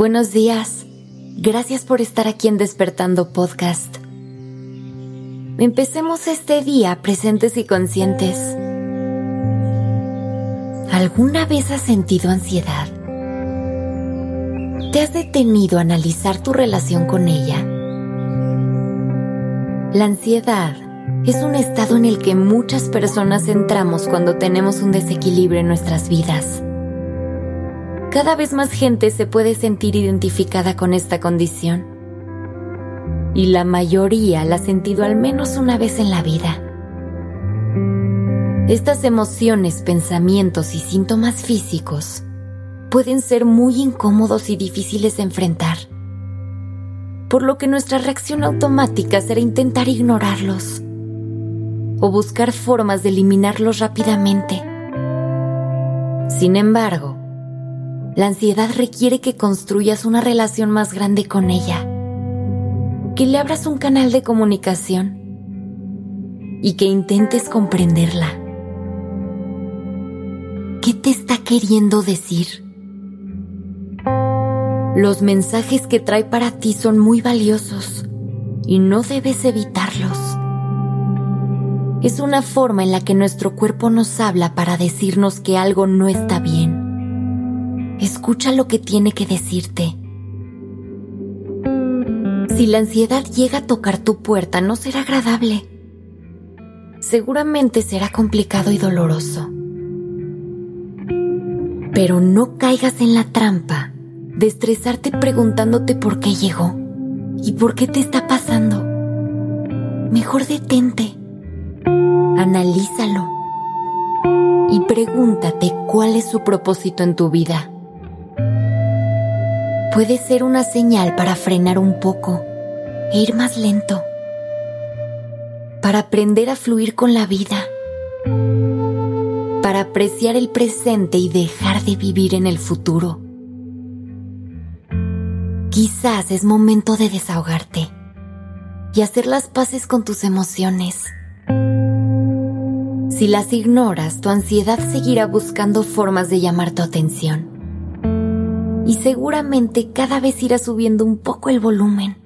Buenos días. Gracias por estar aquí en Despertando Podcast. Empecemos este día presentes y conscientes. ¿Alguna vez has sentido ansiedad? ¿Te has detenido a analizar tu relación con ella? La ansiedad es un estado en el que muchas personas entramos cuando tenemos un desequilibrio en nuestras vidas. Cada vez más gente se puede sentir identificada con esta condición. Y la mayoría la ha sentido al menos una vez en la vida. Estas emociones, pensamientos y síntomas físicos pueden ser muy incómodos y difíciles de enfrentar, por lo que nuestra reacción automática será intentar ignorarlos o buscar formas de eliminarlos rápidamente. Sin embargo, la ansiedad requiere que construyas una relación más grande con ella, que le abras un canal de comunicación y que intentes comprenderla. ¿Qué te está queriendo decir? Los mensajes que trae para ti son muy valiosos y no debes evitarlos. Es una forma en la que nuestro cuerpo nos habla para decirnos que algo no está bien Escucha lo que tiene que decirte. Si la ansiedad llega a tocar tu puerta, no será agradable. Seguramente será complicado y doloroso. Pero no caigas en la trampa de estresarte preguntándote por qué llegó y por qué te está pasando. Mejor detente, analízalo y pregúntate cuál es su propósito en tu vida puede ser una señal para frenar un poco e ir más lento, para aprender a fluir con la vida, para apreciar el presente y dejar de vivir en el futuro. Quizás es momento de desahogarte y hacer las paces con tus emociones. Si las ignoras, tu ansiedad seguirá buscando formas de llamar tu atención y seguramente cada vez irá subiendo un poco el volumen.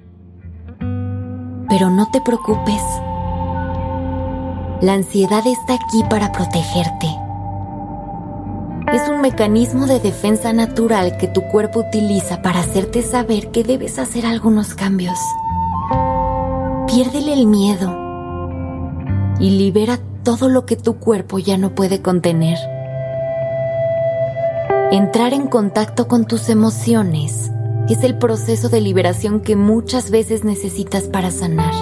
Pero no te preocupes. La ansiedad está aquí para protegerte. Es un mecanismo de defensa natural que tu cuerpo utiliza para hacerte saber que debes hacer algunos cambios. Piérdele el miedo y libera todo lo que tu cuerpo ya no puede contener. Entrar en contacto con tus emociones es el proceso de liberación que muchas veces necesitas para sanar.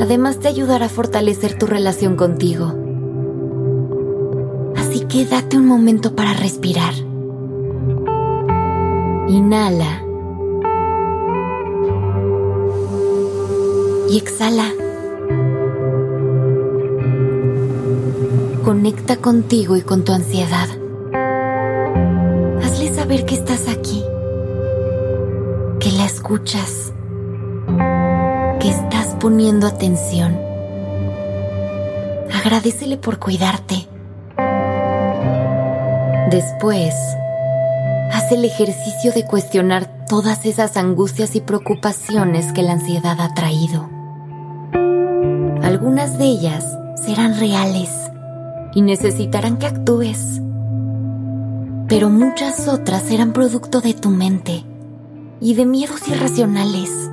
Además te ayudará a fortalecer tu relación contigo. Así que date un momento para respirar. Inhala. Y exhala. Conecta contigo y con tu ansiedad ver que estás aquí, que la escuchas, que estás poniendo atención. Agradecele por cuidarte. Después, haz el ejercicio de cuestionar todas esas angustias y preocupaciones que la ansiedad ha traído. Algunas de ellas serán reales y necesitarán que actúes pero muchas otras eran producto de tu mente y de miedos irracionales.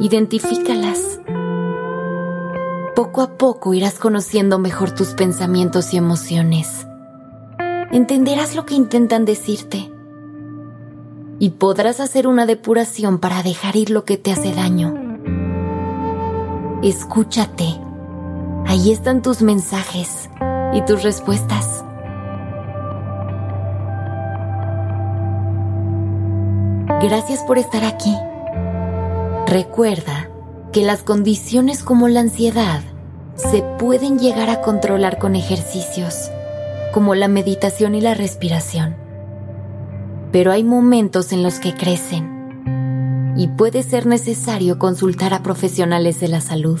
Identifícalas. Poco a poco irás conociendo mejor tus pensamientos y emociones. Entenderás lo que intentan decirte y podrás hacer una depuración para dejar ir lo que te hace daño. Escúchate. Ahí están tus mensajes y tus respuestas. Gracias por estar aquí. Recuerda que las condiciones como la ansiedad se pueden llegar a controlar con ejercicios, como la meditación y la respiración. Pero hay momentos en los que crecen y puede ser necesario consultar a profesionales de la salud.